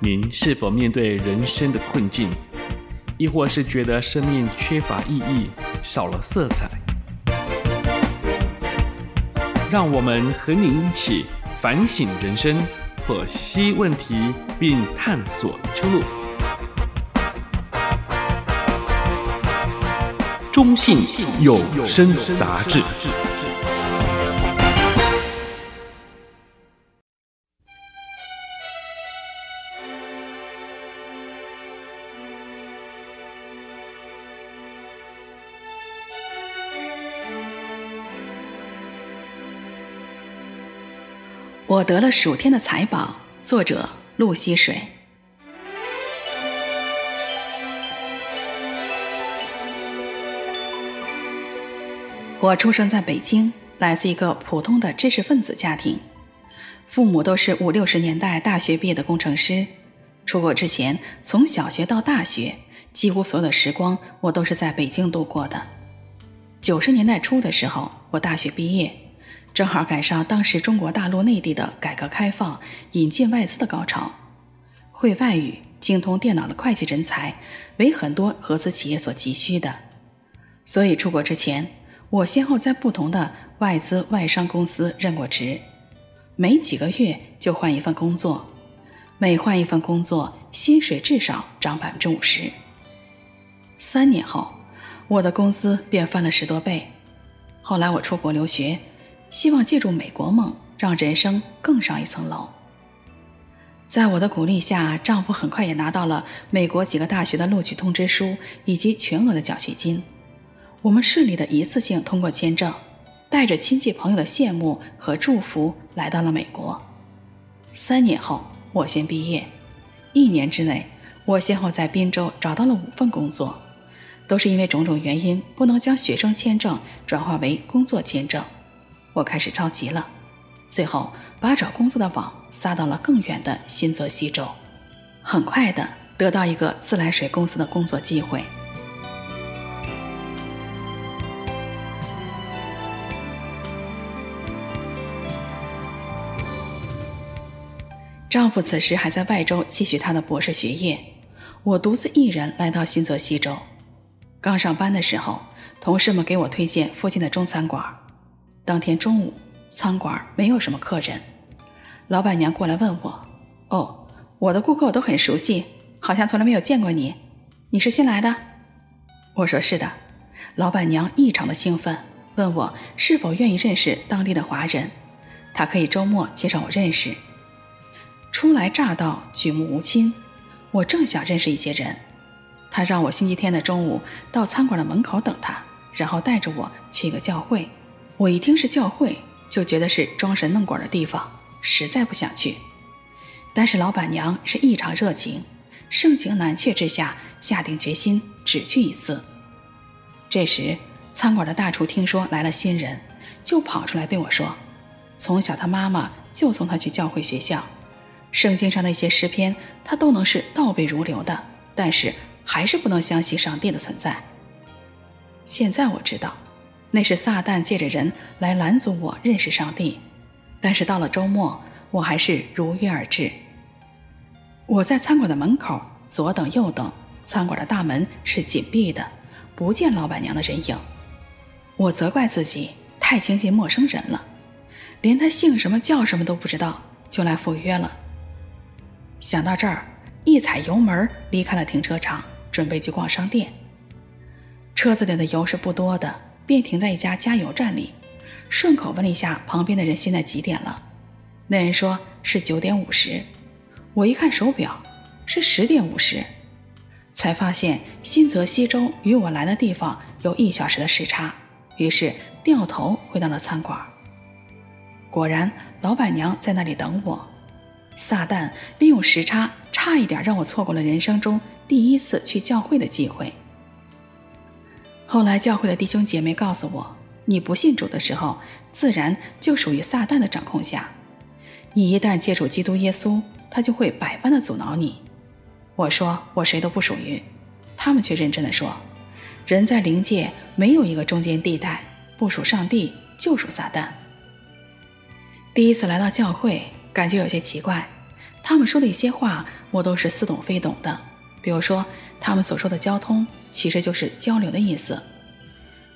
您是否面对人生的困境，亦或是觉得生命缺乏意义、少了色彩？让我们和您一起反省人生，剖析问题，并探索出路。中信有声杂志。我得了数天的财宝。作者：陆溪水。我出生在北京，来自一个普通的知识分子家庭，父母都是五六十年代大学毕业的工程师。出国之前，从小学到大学，几乎所有的时光我都是在北京度过的。九十年代初的时候，我大学毕业。正好赶上当时中国大陆内地的改革开放、引进外资的高潮，会外语、精通电脑的会计人才为很多合资企业所急需的。所以出国之前，我先后在不同的外资外商公司任过职，没几个月就换一份工作，每换一份工作，薪水至少涨百分之五十。三年后，我的工资便翻了十多倍。后来我出国留学。希望借助美国梦，让人生更上一层楼。在我的鼓励下，丈夫很快也拿到了美国几个大学的录取通知书以及全额的奖学金。我们顺利的一次性通过签证，带着亲戚朋友的羡慕和祝福来到了美国。三年后，我先毕业。一年之内，我先后在滨州找到了五份工作，都是因为种种原因不能将学生签证转化为工作签证。我开始着急了，最后把找工作的网撒到了更远的新泽西州，很快的得到一个自来水公司的工作机会。丈夫此时还在外州继续他的博士学业，我独自一人来到新泽西州。刚上班的时候，同事们给我推荐附近的中餐馆。当天中午，餐馆没有什么客人，老板娘过来问我：“哦，我的顾客我都很熟悉，好像从来没有见过你，你是新来的？”我说：“是的。”老板娘异常的兴奋，问我是否愿意认识当地的华人，她可以周末介绍我认识。初来乍到，举目无亲，我正想认识一些人，她让我星期天的中午到餐馆的门口等她，然后带着我去一个教会。我一听是教会，就觉得是装神弄鬼的地方，实在不想去。但是老板娘是异常热情，盛情难却之下，下定决心只去一次。这时，餐馆的大厨听说来了新人，就跑出来对我说：“从小他妈妈就送他去教会学校，圣经上的一些诗篇他都能是倒背如流的，但是还是不能相信上帝的存在。现在我知道。”那是撒旦借着人来拦阻我认识上帝，但是到了周末，我还是如约而至。我在餐馆的门口左等右等，餐馆的大门是紧闭的，不见老板娘的人影。我责怪自己太亲近陌生人了，连他姓什么叫什么都不知道，就来赴约了。想到这儿，一踩油门离开了停车场，准备去逛商店。车子里的油是不多的。便停在一家加油站里，顺口问了一下旁边的人现在几点了。那人说是九点五十。我一看手表，是十点五十，才发现新泽西州与我来的地方有一小时的时差，于是掉头回到了餐馆。果然，老板娘在那里等我。撒旦利用时差，差一点让我错过了人生中第一次去教会的机会。后来，教会的弟兄姐妹告诉我：“你不信主的时候，自然就属于撒旦的掌控下。你一旦接触基督耶稣，他就会百般的阻挠你。”我说：“我谁都不属于。”他们却认真的说：“人在灵界没有一个中间地带，不属上帝就属撒旦。”第一次来到教会，感觉有些奇怪，他们说的一些话，我都是似懂非懂的。比如说，他们所说的“交通”，其实就是交流的意思。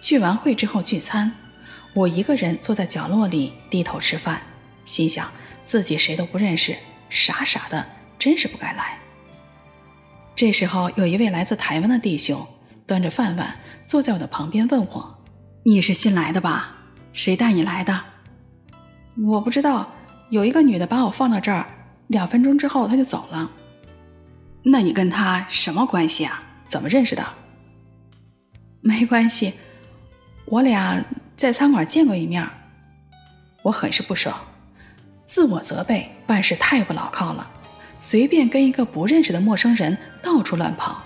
聚完会之后聚餐，我一个人坐在角落里低头吃饭，心想自己谁都不认识，傻傻的，真是不该来。这时候，有一位来自台湾的弟兄端着饭碗坐在我的旁边，问我：“你是新来的吧？谁带你来的？”我不知道，有一个女的把我放到这儿。两分钟之后她就走了。那你跟他什么关系啊？怎么认识的？没关系，我俩在餐馆见过一面。我很是不爽，自我责备，办事太不牢靠了，随便跟一个不认识的陌生人到处乱跑。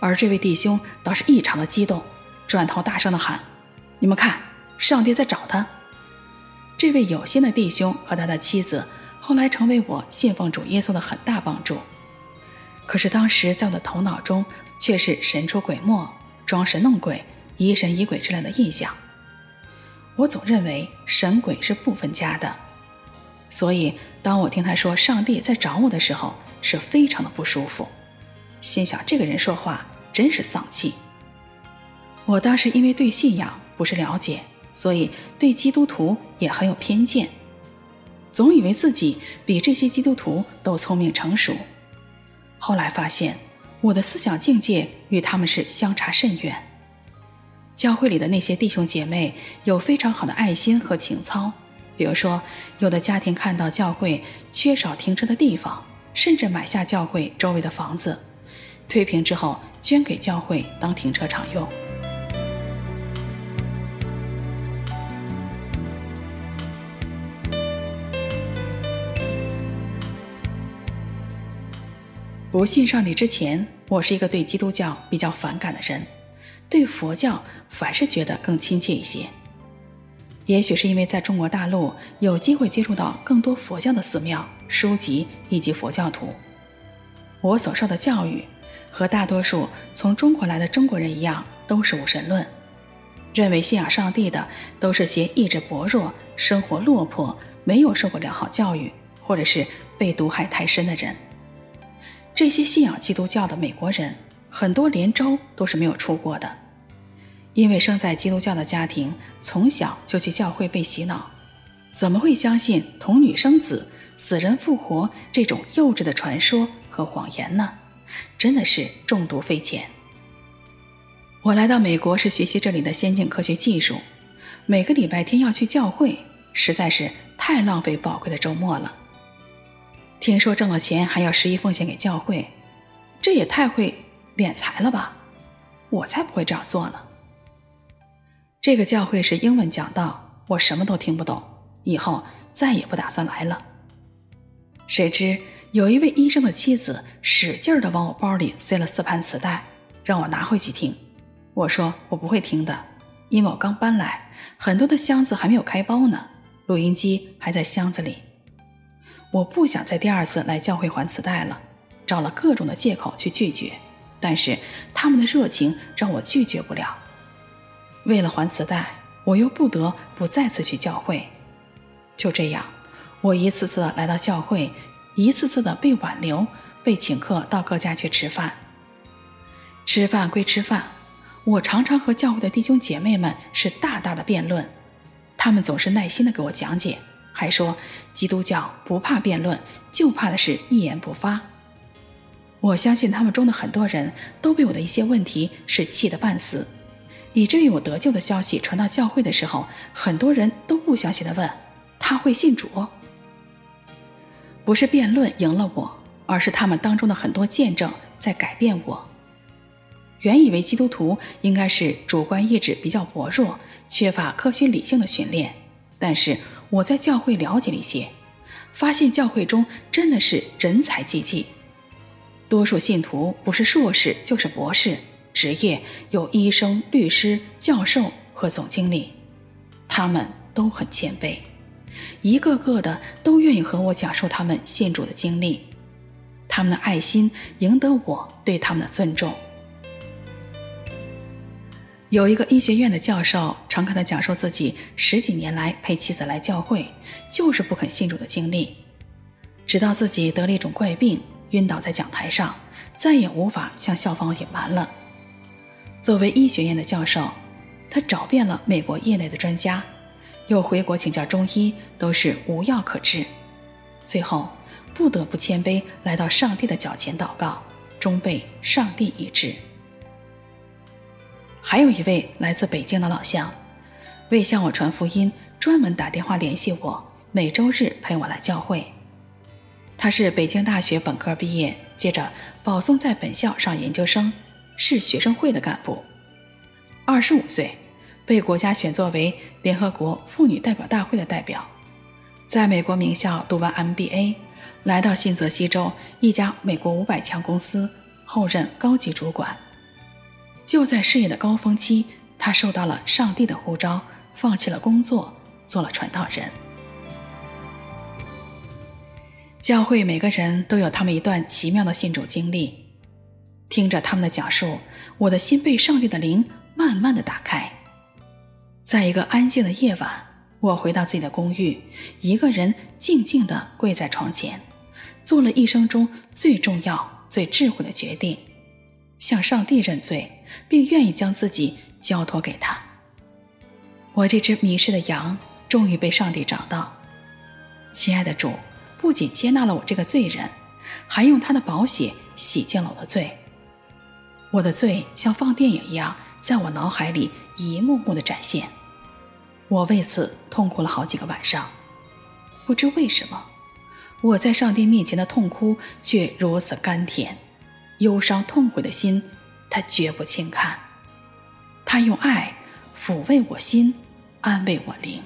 而这位弟兄倒是异常的激动，转头大声的喊：“你们看，上帝在找他！”这位有心的弟兄和他的妻子。后来成为我信奉主耶稣的很大帮助，可是当时在我的头脑中却是神出鬼没、装神弄鬼、疑神疑鬼之类的印象。我总认为神鬼是不分家的，所以当我听他说上帝在找我的时候，是非常的不舒服，心想这个人说话真是丧气。我当时因为对信仰不是了解，所以对基督徒也很有偏见。总以为自己比这些基督徒都聪明成熟，后来发现我的思想境界与他们是相差甚远。教会里的那些弟兄姐妹有非常好的爱心和情操，比如说，有的家庭看到教会缺少停车的地方，甚至买下教会周围的房子，推平之后捐给教会当停车场用。不信上帝之前，我是一个对基督教比较反感的人，对佛教反是觉得更亲切一些。也许是因为在中国大陆有机会接触到更多佛教的寺庙、书籍以及佛教徒，我所受的教育和大多数从中国来的中国人一样，都是无神论，认为信仰上帝的都是些意志薄弱、生活落魄、没有受过良好教育，或者是被毒害太深的人。这些信仰基督教的美国人，很多连州都是没有出过的，因为生在基督教的家庭，从小就去教会被洗脑，怎么会相信童女生子、死人复活这种幼稚的传说和谎言呢？真的是中毒匪浅。我来到美国是学习这里的先进科学技术，每个礼拜天要去教会，实在是太浪费宝贵的周末了。听说挣了钱还要十一奉献给教会，这也太会敛财了吧！我才不会这样做呢。这个教会是英文讲道，我什么都听不懂，以后再也不打算来了。谁知有一位医生的妻子使劲地往我包里塞了四盘磁带，让我拿回去听。我说我不会听的，因为我刚搬来，很多的箱子还没有开包呢，录音机还在箱子里。我不想再第二次来教会还磁带了，找了各种的借口去拒绝，但是他们的热情让我拒绝不了。为了还磁带，我又不得不再次去教会。就这样，我一次次来到教会，一次次的被挽留，被请客到各家去吃饭。吃饭归吃饭，我常常和教会的弟兄姐妹们是大大的辩论，他们总是耐心的给我讲解。还说基督教不怕辩论，就怕的是一言不发。我相信他们中的很多人都被我的一些问题是气得半死，以至于我得救的消息传到教会的时候，很多人都不相信的问：“他会信主？”不是辩论赢了我，而是他们当中的很多见证在改变我。原以为基督徒应该是主观意志比较薄弱，缺乏科学理性的训练，但是。我在教会了解了一些，发现教会中真的是人才济济。多数信徒不是硕士就是博士，职业有医生、律师、教授和总经理，他们都很谦卑，一个个的都愿意和我讲述他们信主的经历，他们的爱心赢得我对他们的尊重。有一个医学院的教授诚恳地讲述自己十几年来陪妻子来教会，就是不肯信主的经历。直到自己得了一种怪病，晕倒在讲台上，再也无法向校方隐瞒了。作为医学院的教授，他找遍了美国业内的专家，又回国请教中医，都是无药可治。最后不得不谦卑来到上帝的脚前祷告，终被上帝医治。还有一位来自北京的老乡，为向我传福音，专门打电话联系我，每周日陪我来教会。他是北京大学本科毕业，接着保送在本校上研究生，是学生会的干部。二十五岁，被国家选作为联合国妇女代表大会的代表，在美国名校读完 MBA，来到新泽西州一家美国五百强公司，后任高级主管。就在事业的高峰期，他受到了上帝的呼召，放弃了工作，做了传道人。教会每个人都有他们一段奇妙的信主经历，听着他们的讲述，我的心被上帝的灵慢慢的打开。在一个安静的夜晚，我回到自己的公寓，一个人静静的跪在床前，做了一生中最重要、最智慧的决定，向上帝认罪。并愿意将自己交托给他。我这只迷失的羊终于被上帝找到。亲爱的主，不仅接纳了我这个罪人，还用他的宝血洗净了我的罪。我的罪像放电影一样，在我脑海里一幕幕的展现。我为此痛哭了好几个晚上。不知为什么，我在上帝面前的痛哭却如此甘甜，忧伤痛悔的心。他绝不轻看，他用爱抚慰我心，安慰我灵。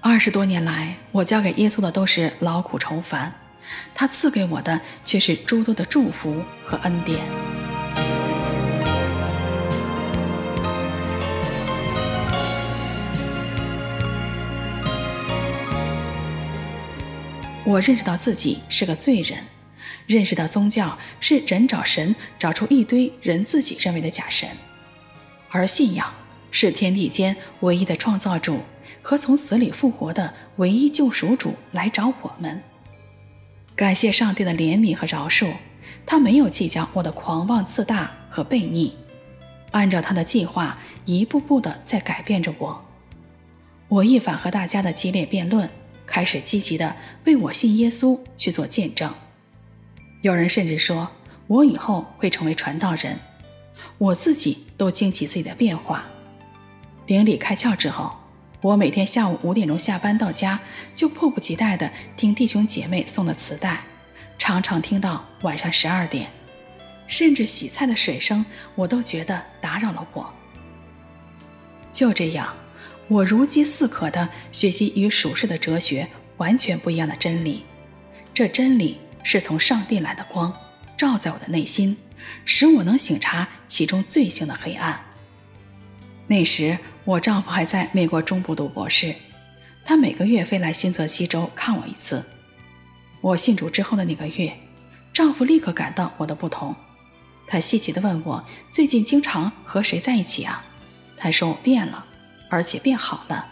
二十多年来，我交给耶稣的都是劳苦愁烦，他赐给我的却是诸多的祝福和恩典。我认识到自己是个罪人。认识到宗教是人找神，找出一堆人自己认为的假神，而信仰是天地间唯一的创造主和从死里复活的唯一救赎主来找我们。感谢上帝的怜悯和饶恕，他没有计较我的狂妄自大和悖逆，按照他的计划一步步的在改变着我。我一反和大家的激烈辩论，开始积极的为我信耶稣去做见证。有人甚至说我以后会成为传道人，我自己都惊奇自己的变化。灵里开窍之后，我每天下午五点钟下班到家，就迫不及待地听弟兄姐妹送的磁带，常常听到晚上十二点，甚至洗菜的水声我都觉得打扰了我。就这样，我如饥似渴地学习与属世的哲学完全不一样的真理，这真理。是从上帝来的光，照在我的内心，使我能醒察其中罪性的黑暗。那时我丈夫还在美国中部读博士，他每个月飞来新泽西州看我一次。我信主之后的那个月，丈夫立刻感到我的不同，他稀奇地问我最近经常和谁在一起啊？他说我变了，而且变好了。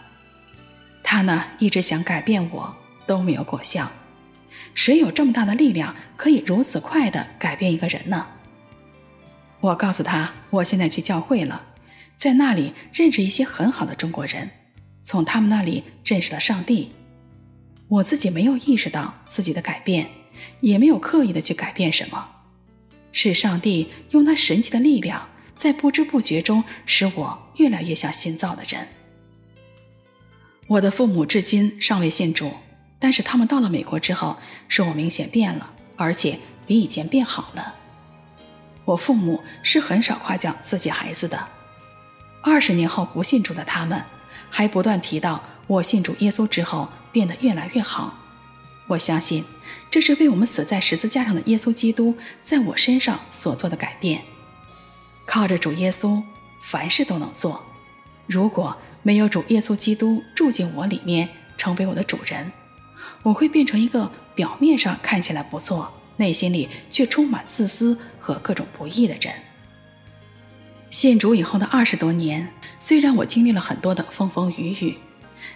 他呢，一直想改变我，都没有果效。谁有这么大的力量，可以如此快的改变一个人呢？我告诉他，我现在去教会了，在那里认识一些很好的中国人，从他们那里认识了上帝。我自己没有意识到自己的改变，也没有刻意的去改变什么，是上帝用那神奇的力量，在不知不觉中使我越来越像新造的人。我的父母至今尚未信主。但是他们到了美国之后，说我明显变了，而且比以前变好了。我父母是很少夸奖自己孩子的。二十年后不信主的他们，还不断提到我信主耶稣之后变得越来越好。我相信这是为我们死在十字架上的耶稣基督在我身上所做的改变。靠着主耶稣，凡事都能做。如果没有主耶稣基督住进我里面，成为我的主人。我会变成一个表面上看起来不错，内心里却充满自私和各种不义的人。信主以后的二十多年，虽然我经历了很多的风风雨雨，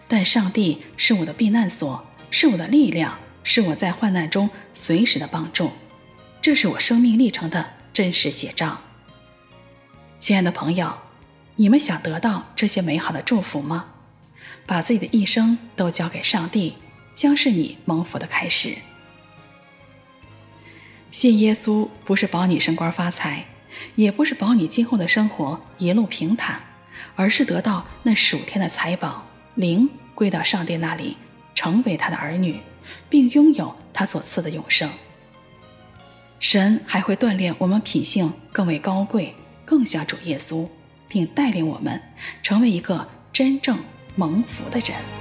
但上帝是我的避难所，是我的力量，是我在患难中随时的帮助。这是我生命历程的真实写照。亲爱的朋友，你们想得到这些美好的祝福吗？把自己的一生都交给上帝，将是你蒙福的开始。信耶稣不是保你升官发财，也不是保你今后的生活一路平坦，而是得到那属天的财宝，灵归到上帝那里，成为他的儿女，并拥有他所赐的永生。神还会锻炼我们品性更为高贵，更像主耶稣，并带领我们成为一个真正蒙福的人。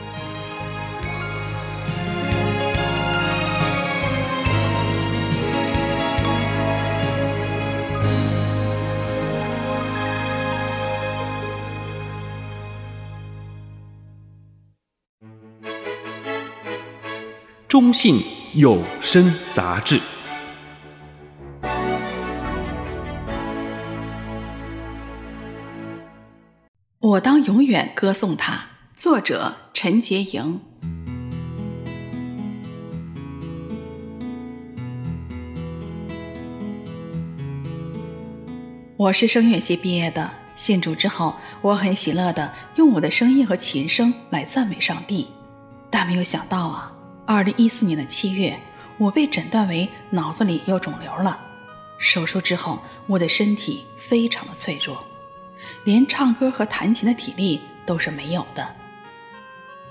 中信有声杂志。我当永远歌颂他。作者：陈洁莹。我是声乐系毕业的，信主之后，我很喜乐地用我的声音和琴声来赞美上帝，但没有想到啊。二零一四年的七月，我被诊断为脑子里有肿瘤了。手术之后，我的身体非常的脆弱，连唱歌和弹琴的体力都是没有的。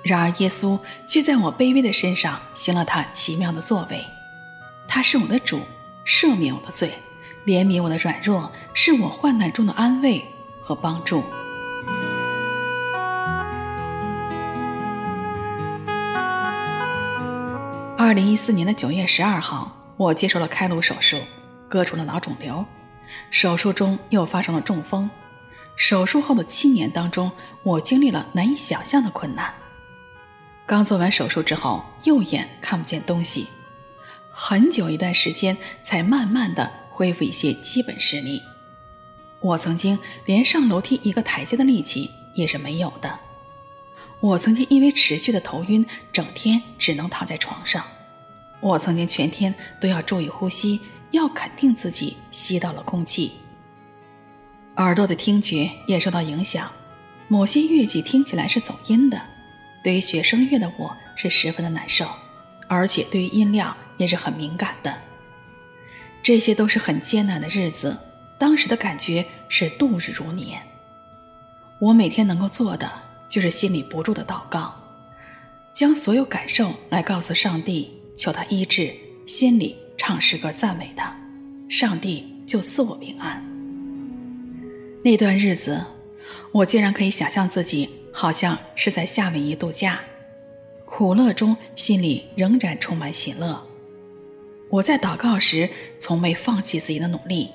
然而，耶稣却在我卑微的身上行了他奇妙的作为。他是我的主，赦免我的罪，怜悯我的软弱，是我患难中的安慰和帮助。二零一四年的九月十二号，我接受了开颅手术，割除了脑肿瘤。手术中又发生了中风。手术后的七年当中，我经历了难以想象的困难。刚做完手术之后，右眼看不见东西，很久一段时间才慢慢的恢复一些基本视力。我曾经连上楼梯一个台阶的力气也是没有的。我曾经因为持续的头晕，整天只能躺在床上。我曾经全天都要注意呼吸，要肯定自己吸到了空气。耳朵的听觉也受到影响，某些乐器听起来是走音的，对于学声乐的我是十分的难受，而且对于音量也是很敏感的。这些都是很艰难的日子，当时的感觉是度日如年。我每天能够做的就是心里不住的祷告，将所有感受来告诉上帝。求他医治，心里唱诗歌赞美他，上帝就赐我平安。那段日子，我竟然可以想象自己好像是在夏威夷度假，苦乐中心里仍然充满喜乐。我在祷告时从未放弃自己的努力，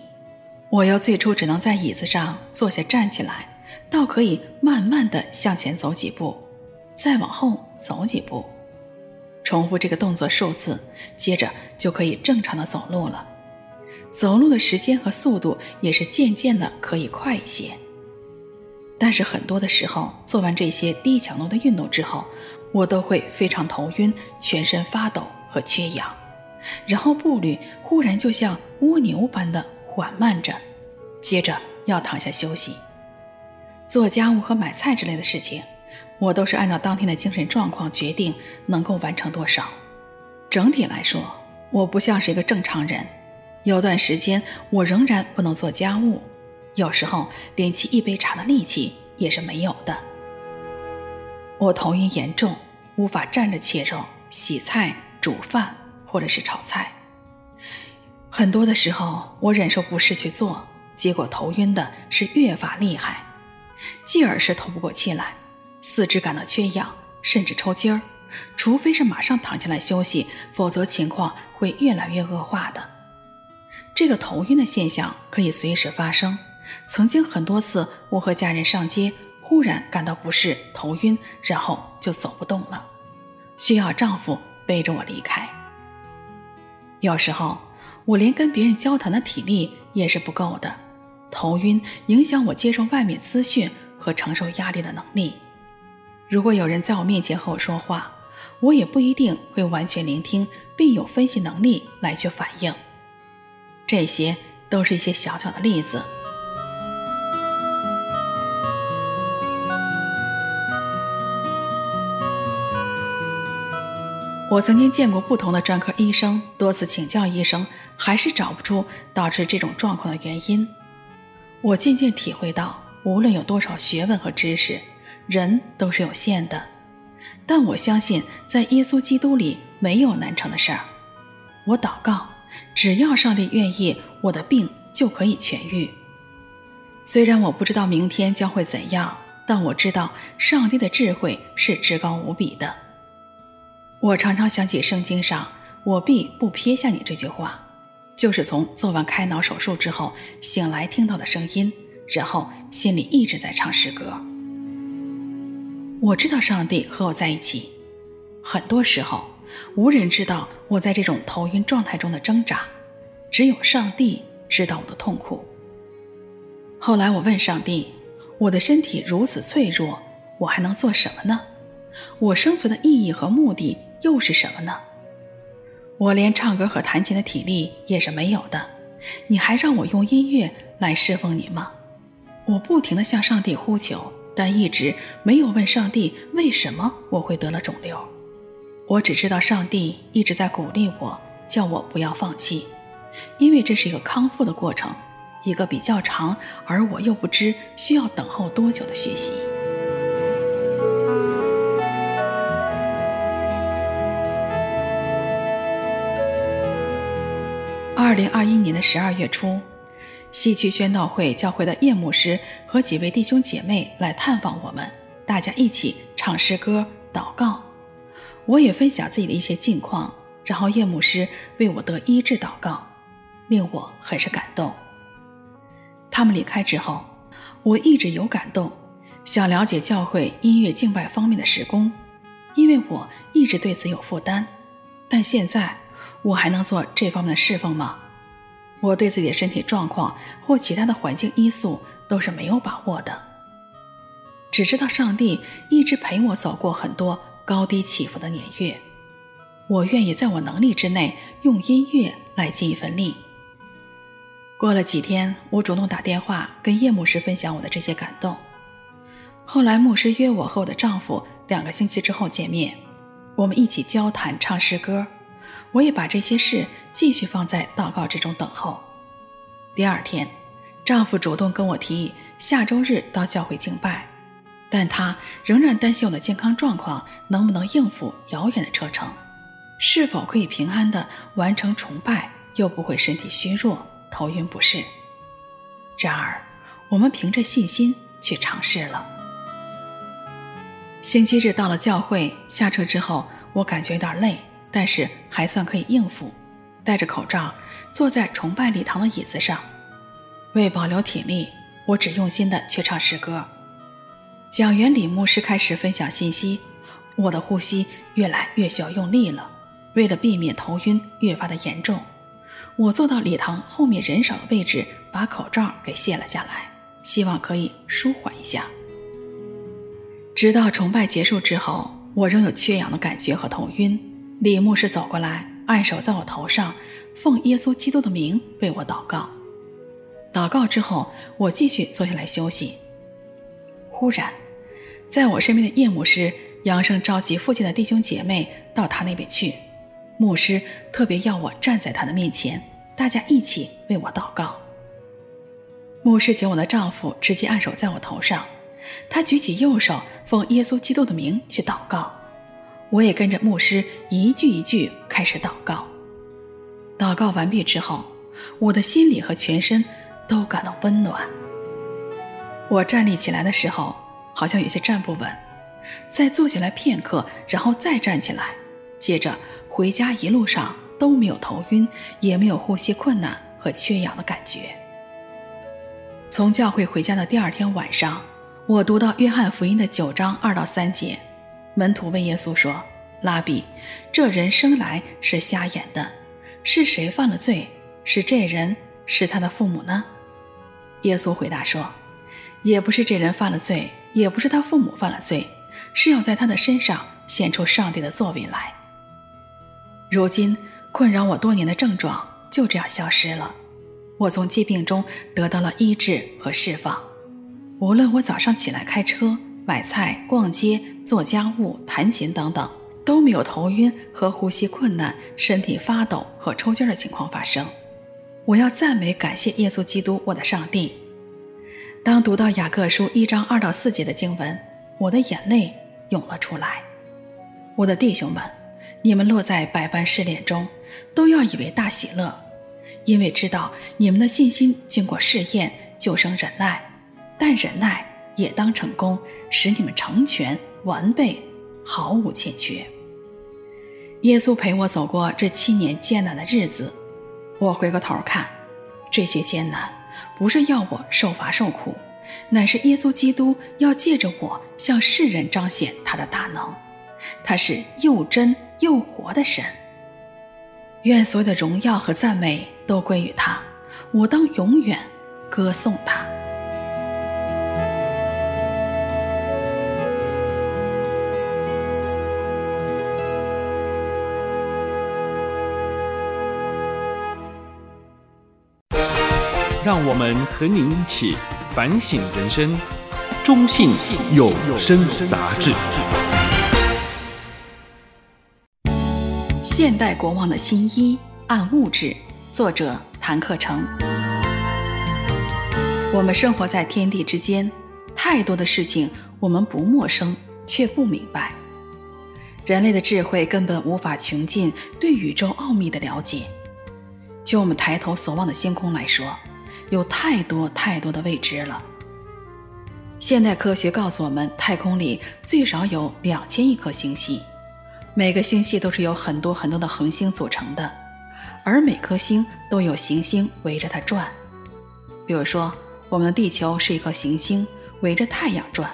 我又最初只能在椅子上坐下站起来，倒可以慢慢的向前走几步，再往后走几步。重复这个动作数次，接着就可以正常的走路了。走路的时间和速度也是渐渐的可以快一些。但是很多的时候，做完这些低强度的运动之后，我都会非常头晕、全身发抖和缺氧，然后步履忽然就像蜗牛般的缓慢着，接着要躺下休息。做家务和买菜之类的事情。我都是按照当天的精神状况决定能够完成多少。整体来说，我不像是一个正常人。有段时间，我仍然不能做家务，有时候连沏一杯茶的力气也是没有的。我头晕严重，无法站着切肉、洗菜、煮饭或者是炒菜。很多的时候，我忍受不适去做，结果头晕的是越发厉害，继而是透不过气来。四肢感到缺氧，甚至抽筋儿，除非是马上躺下来休息，否则情况会越来越恶化的。这个头晕的现象可以随时发生。曾经很多次，我和家人上街，忽然感到不适、头晕，然后就走不动了，需要丈夫背着我离开。有时候，我连跟别人交谈的体力也是不够的，头晕影响我接受外面资讯和承受压力的能力。如果有人在我面前和我说话，我也不一定会完全聆听，并有分析能力来去反应。这些都是一些小小的例子。我曾经见过不同的专科医生，多次请教医生，还是找不出导致这种状况的原因。我渐渐体会到，无论有多少学问和知识，人都是有限的。但我相信，在耶稣基督里没有难成的事儿。我祷告，只要上帝愿意，我的病就可以痊愈。虽然我不知道明天将会怎样，但我知道上帝的智慧是至高无比的。我常常想起圣经上“我必不撇下你”这句话，就是从做完开脑手术之后醒来听到的声音，然后心里一直在唱诗歌。我知道上帝和我在一起，很多时候无人知道我在这种头晕状态中的挣扎，只有上帝知道我的痛苦。后来我问上帝：“我的身体如此脆弱，我还能做什么呢？我生存的意义和目的？”又是什么呢？我连唱歌和弹琴的体力也是没有的，你还让我用音乐来侍奉你吗？我不停地向上帝呼求，但一直没有问上帝为什么我会得了肿瘤。我只知道上帝一直在鼓励我，叫我不要放弃，因为这是一个康复的过程，一个比较长，而我又不知需要等候多久的学习。二零二一年的十二月初，西区宣道会教会的叶牧师和几位弟兄姐妹来探访我们，大家一起唱诗歌、祷告。我也分享自己的一些近况，然后叶牧师为我得医治祷告，令我很是感动。他们离开之后，我一直有感动，想了解教会音乐敬拜方面的事工，因为我一直对此有负担。但现在，我还能做这方面的侍奉吗？我对自己的身体状况或其他的环境因素都是没有把握的，只知道上帝一直陪我走过很多高低起伏的年月。我愿意在我能力之内用音乐来尽一份力。过了几天，我主动打电话跟叶牧师分享我的这些感动。后来牧师约我和我的丈夫两个星期之后见面，我们一起交谈唱诗歌。我也把这些事继续放在祷告之中等候。第二天，丈夫主动跟我提议下周日到教会敬拜，但他仍然担心我的健康状况能不能应付遥远的车程，是否可以平安地完成崇拜，又不会身体虚弱、头晕不适。然而，我们凭着信心去尝试了。星期日到了教会，下车之后，我感觉有点累。但是还算可以应付，戴着口罩坐在崇拜礼堂的椅子上，为保留体力，我只用心地去唱诗歌。讲员李牧师开始分享信息，我的呼吸越来越需要用力了。为了避免头晕越发的严重，我坐到礼堂后面人少的位置，把口罩给卸了下来，希望可以舒缓一下。直到崇拜结束之后，我仍有缺氧的感觉和头晕。李牧师走过来，按手在我头上，奉耶稣基督的名为我祷告。祷告之后，我继续坐下来休息。忽然，在我身边的叶牧师扬声召集附近的弟兄姐妹到他那边去。牧师特别要我站在他的面前，大家一起为我祷告。牧师请我的丈夫直接按手在我头上，他举起右手，奉耶稣基督的名去祷告。我也跟着牧师一句一句开始祷告。祷告完毕之后，我的心里和全身都感到温暖。我站立起来的时候，好像有些站不稳，再坐下来片刻，然后再站起来。接着回家一路上都没有头晕，也没有呼吸困难和缺氧的感觉。从教会回家的第二天晚上，我读到约翰福音的九章二到三节。门徒问耶稣说：“拉比，这人生来是瞎眼的，是谁犯了罪？是这人，是他的父母呢？”耶稣回答说：“也不是这人犯了罪，也不是他父母犯了罪，是要在他的身上显出上帝的作为来。如今困扰我多年的症状就这样消失了，我从疾病中得到了医治和释放。无论我早上起来开车、买菜、逛街、做家务、弹琴等等，都没有头晕和呼吸困难、身体发抖和抽筋的情况发生。我要赞美感谢耶稣基督，我的上帝。当读到雅各书一章二到四节的经文，我的眼泪涌了出来。我的弟兄们，你们落在百般试炼中，都要以为大喜乐，因为知道你们的信心经过试验，就生忍耐。但忍耐也当成功，使你们成全完备，毫无欠缺。耶稣陪我走过这七年艰难的日子，我回过头看，这些艰难。不是要我受罚受苦，乃是耶稣基督要借着我向世人彰显他的大能。他是又真又活的神。愿所有的荣耀和赞美都归于他，我当永远歌颂他。让我们和您一起反省人生。中信有声杂志。现代国王的新衣暗物质，作者谭克成。我们生活在天地之间，太多的事情我们不陌生，却不明白。人类的智慧根本无法穷尽对宇宙奥秘的了解。就我们抬头所望的星空来说，有太多太多的未知了。现代科学告诉我们，太空里最少有两千亿颗星系，每个星系都是由很多很多的恒星组成的，而每颗星都有行星围着它转。比如说，我们的地球是一颗行星，围着太阳转，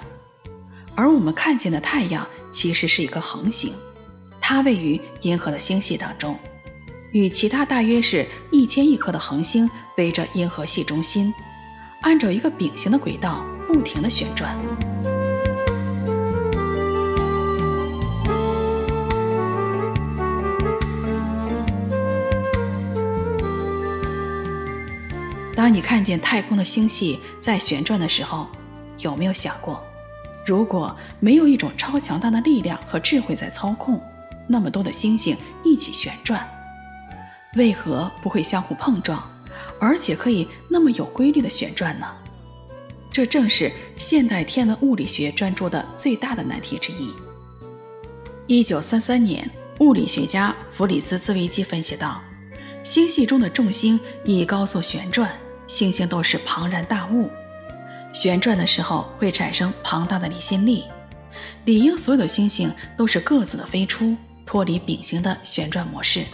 而我们看见的太阳其实是一颗恒星，它位于银河的星系当中。与其他大约是一千亿颗的恒星围着银河系中心，按照一个饼形的轨道不停地旋转。当你看见太空的星系在旋转的时候，有没有想过，如果没有一种超强大的力量和智慧在操控，那么多的星星一起旋转？为何不会相互碰撞，而且可以那么有规律的旋转呢？这正是现代天文物理学专注的最大的难题之一。一九三三年，物理学家弗里兹兹维基分析道：星系中的众星以高速旋转，星星都是庞然大物，旋转的时候会产生庞大的离心力，理应所有的星星都是各自的飞出，脱离饼形的旋转模式。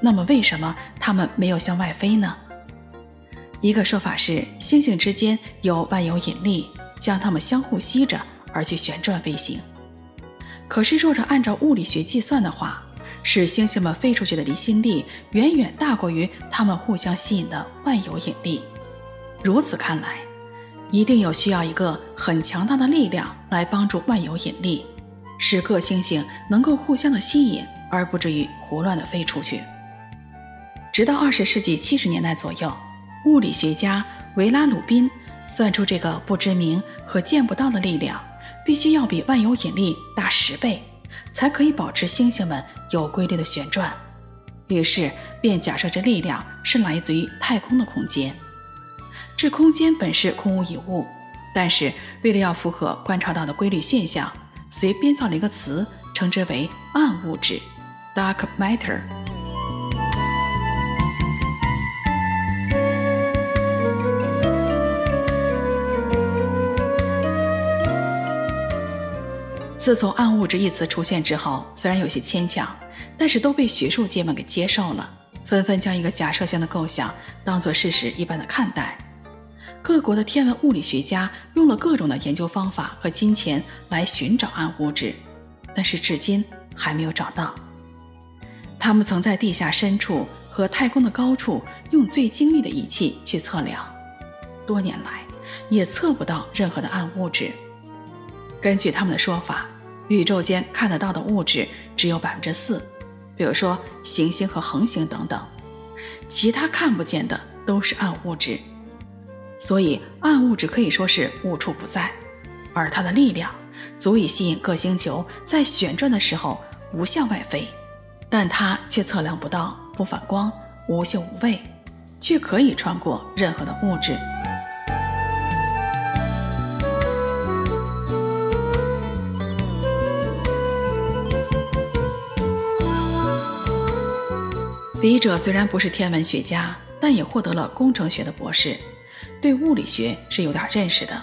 那么，为什么它们没有向外飞呢？一个说法是，星星之间有万有引力，将它们相互吸着而去旋转飞行。可是，若是按照物理学计算的话，使星星们飞出去的离心力远远大过于它们互相吸引的万有引力。如此看来，一定有需要一个很强大的力量来帮助万有引力，使各星星能够互相的吸引，而不至于胡乱的飞出去。直到二十世纪七十年代左右，物理学家维拉鲁宾算出这个不知名和见不到的力量，必须要比万有引力大十倍，才可以保持星星们有规律的旋转。于是便假设这力量是来自于太空的空间。这空间本是空无一物，但是为了要符合观察到的规律现象，遂编造了一个词，称之为暗物质 （dark matter）。自从“暗物质”一词出现之后，虽然有些牵强，但是都被学术界们给接受了，纷纷将一个假设性的构想当作事实一般的看待。各国的天文物理学家用了各种的研究方法和金钱来寻找暗物质，但是至今还没有找到。他们曾在地下深处和太空的高处用最精密的仪器去测量，多年来也测不到任何的暗物质。根据他们的说法，宇宙间看得到的物质只有百分之四，比如说行星和恒星等等，其他看不见的都是暗物质。所以暗物质可以说是无处不在，而它的力量足以吸引各星球在旋转的时候不向外飞，但它却测量不到，不反光，无嗅无味，却可以穿过任何的物质。笔者虽然不是天文学家，但也获得了工程学的博士。对物理学是有点认识的，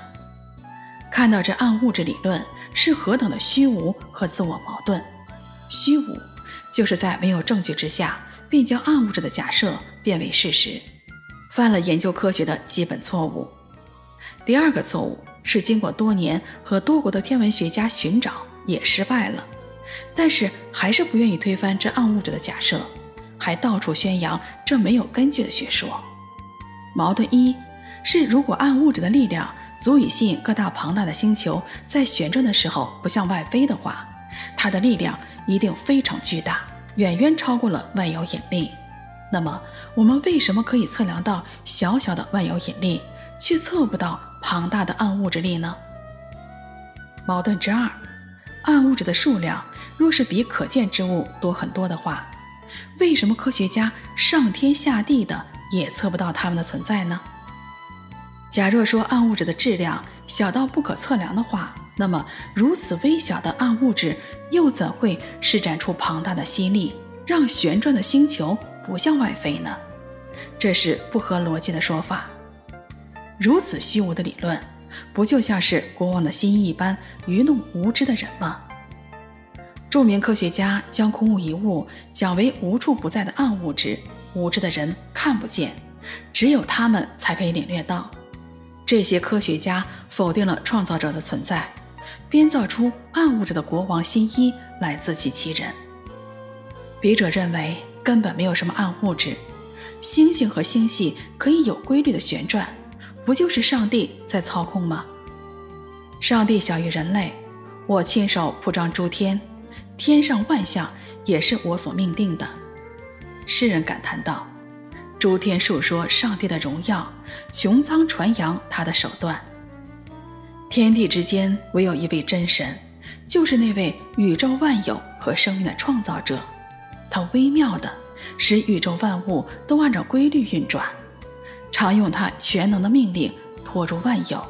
看到这暗物质理论是何等的虚无和自我矛盾。虚无就是在没有证据之下，便将暗物质的假设变为事实，犯了研究科学的基本错误。第二个错误是经过多年和多国的天文学家寻找也失败了，但是还是不愿意推翻这暗物质的假设，还到处宣扬这没有根据的学说。矛盾一。是，如果暗物质的力量足以吸引各大庞大的星球在旋转的时候不向外飞的话，它的力量一定非常巨大，远远超过了万有引力。那么，我们为什么可以测量到小小的万有引力，却测不到庞大的暗物质力呢？矛盾之二，暗物质的数量若是比可见之物多很多的话，为什么科学家上天下地的也测不到它们的存在呢？假若说暗物质的质量小到不可测量的话，那么如此微小的暗物质又怎会施展出庞大的吸力，让旋转的星球不向外飞呢？这是不合逻辑的说法。如此虚无的理论，不就像是国王的新衣一般愚弄无知的人吗？著名科学家将空无一物讲为无处不在的暗物质，无知的人看不见，只有他们才可以领略到。这些科学家否定了创造者的存在，编造出暗物质的国王新衣来自欺欺人。笔者认为根本没有什么暗物质，星星和星系可以有规律的旋转，不就是上帝在操控吗？上帝小于人类，我亲手铺张诸天，天上万象也是我所命定的。诗人感叹道。诸天述说上帝的荣耀，穹苍传扬他的手段。天地之间唯有一位真神，就是那位宇宙万有和生命的创造者。他微妙的使宇宙万物都按照规律运转，常用他全能的命令托住万有。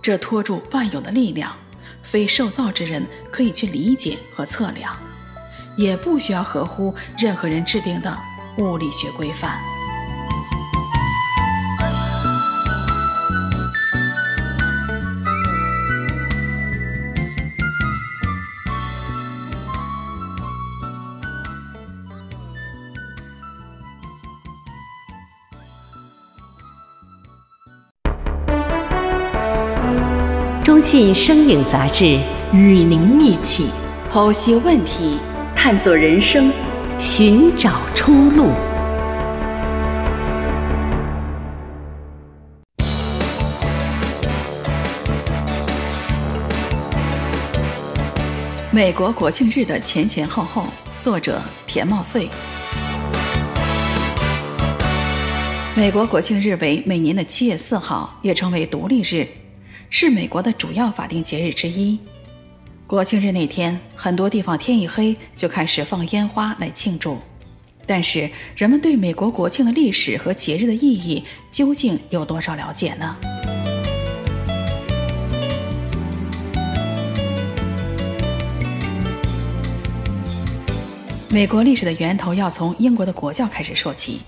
这托住万有的力量，非受造之人可以去理解和测量，也不需要合乎任何人制定的。物理学规范。中信声影杂志与您一起剖析问题，探索人生。寻找出路。美国国庆日的前前后后，作者田茂穗。美国国庆日为每年的七月四号，也称为独立日，是美国的主要法定节日之一。国庆日那天，很多地方天一黑就开始放烟花来庆祝。但是，人们对美国国庆的历史和节日的意义究竟有多少了解呢？美国历史的源头要从英国的国教开始说起。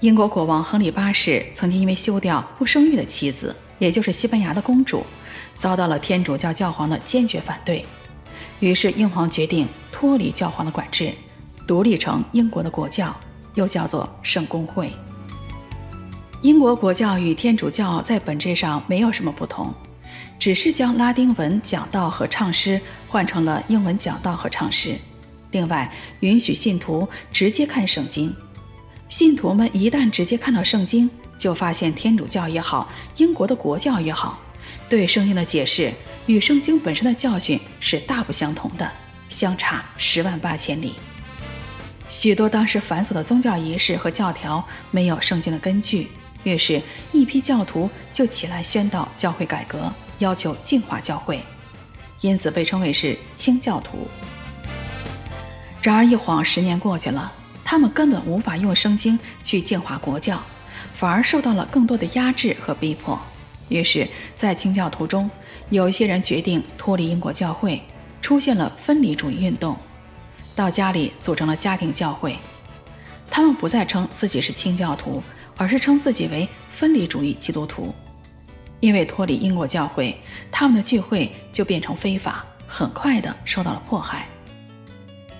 英国国王亨利八世曾经因为休掉不生育的妻子，也就是西班牙的公主。遭到了天主教教皇的坚决反对，于是英皇决定脱离教皇的管制，独立成英国的国教，又叫做圣公会。英国国教与天主教在本质上没有什么不同，只是将拉丁文讲道和唱诗换成了英文讲道和唱诗。另外，允许信徒直接看圣经。信徒们一旦直接看到圣经，就发现天主教也好，英国的国教也好。对圣经的解释与圣经本身的教训是大不相同的，相差十万八千里。许多当时繁琐的宗教仪式和教条没有圣经的根据，于是，一批教徒就起来宣导教会改革，要求净化教会，因此被称为是清教徒。然而，一晃十年过去了，他们根本无法用圣经去净化国教，反而受到了更多的压制和逼迫。于是，在清教徒中，有一些人决定脱离英国教会，出现了分离主义运动，到家里组成了家庭教会。他们不再称自己是清教徒，而是称自己为分离主义基督徒。因为脱离英国教会，他们的聚会就变成非法，很快的受到了迫害。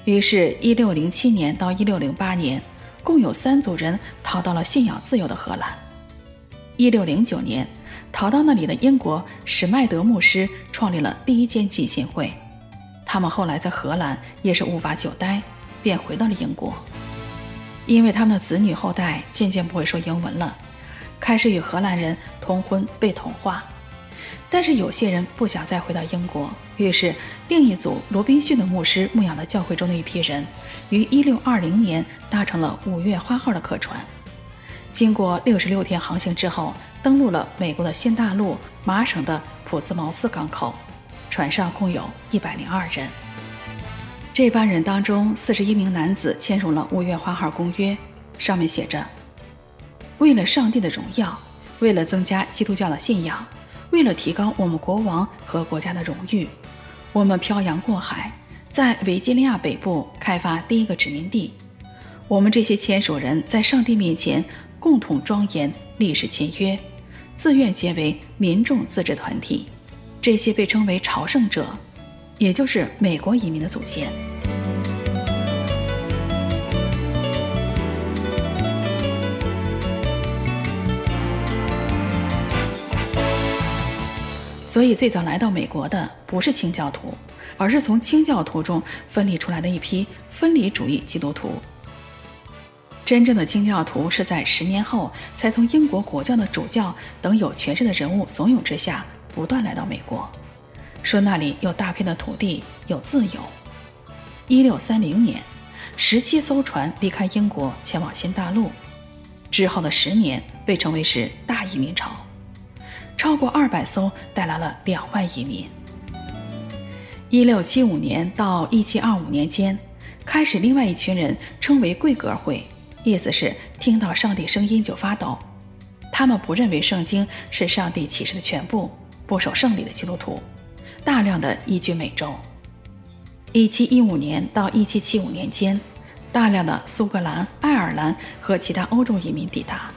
于是，一六零七年到一六零八年，共有三组人逃到了信仰自由的荷兰。一六零九年，逃到那里的英国史麦德牧师创立了第一间浸信会。他们后来在荷兰也是无法久待，便回到了英国。因为他们的子女后代渐渐不会说英文了，开始与荷兰人通婚被同化。但是有些人不想再回到英国，于是另一组罗宾逊的牧师牧养的教会中的一批人，于1620年搭乘了五月花号的客船。经过六十六天航行之后，登陆了美国的新大陆麻省的普斯茅斯港口，船上共有一百零二人。这班人当中，四十一名男子签署了五月花号公约，上面写着：“为了上帝的荣耀，为了增加基督教的信仰，为了提高我们国王和国家的荣誉，我们漂洋过海，在维吉尼亚北部开发第一个殖民地。我们这些签署人在上帝面前。”共同庄严历史签约，自愿结为民众自治团体。这些被称为朝圣者，也就是美国移民的祖先。所以，最早来到美国的不是清教徒，而是从清教徒中分离出来的一批分离主义基督徒。真正的清教徒是在十年后才从英国国教的主教等有权势的人物怂恿之下，不断来到美国，说那里有大片的土地，有自由。一六三零年，十七艘船离开英国前往新大陆，之后的十年被称为是大移民潮，超过二百艘带来了两万移民。一六七五年到一七二五年间，开始另外一群人称为贵格会。意思是听到上帝声音就发抖，他们不认为圣经是上帝启示的全部，不守圣礼的基督徒，大量的移居美洲。一七一五年到一七七五年间，大量的苏格兰、爱尔兰和其他欧洲移民抵达，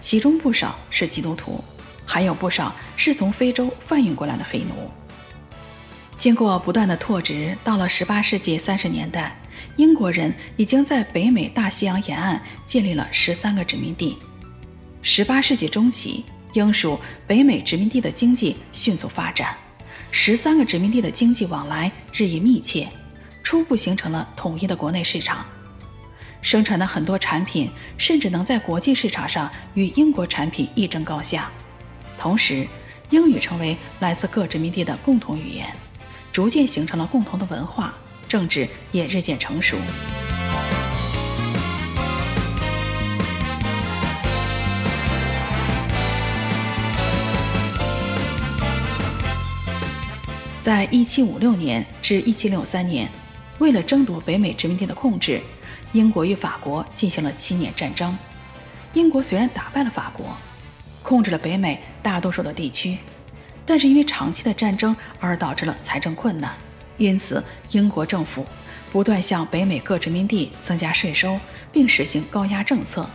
其中不少是基督徒，还有不少是从非洲贩运过来的黑奴。经过不断的拓殖，到了十八世纪三十年代。英国人已经在北美大西洋沿岸建立了十三个殖民地。十八世纪中期，英属北美殖民地的经济迅速发展，十三个殖民地的经济往来日益密切，初步形成了统一的国内市场，生产的很多产品甚至能在国际市场上与英国产品一争高下。同时，英语成为来自各殖民地的共同语言，逐渐形成了共同的文化。政治也日渐成熟。在一七五六年至一七六三年，为了争夺北美殖民地的控制，英国与法国进行了七年战争。英国虽然打败了法国，控制了北美大多数的地区，但是因为长期的战争而导致了财政困难。因此，英国政府不断向北美各殖民地增加税收，并实行高压政策，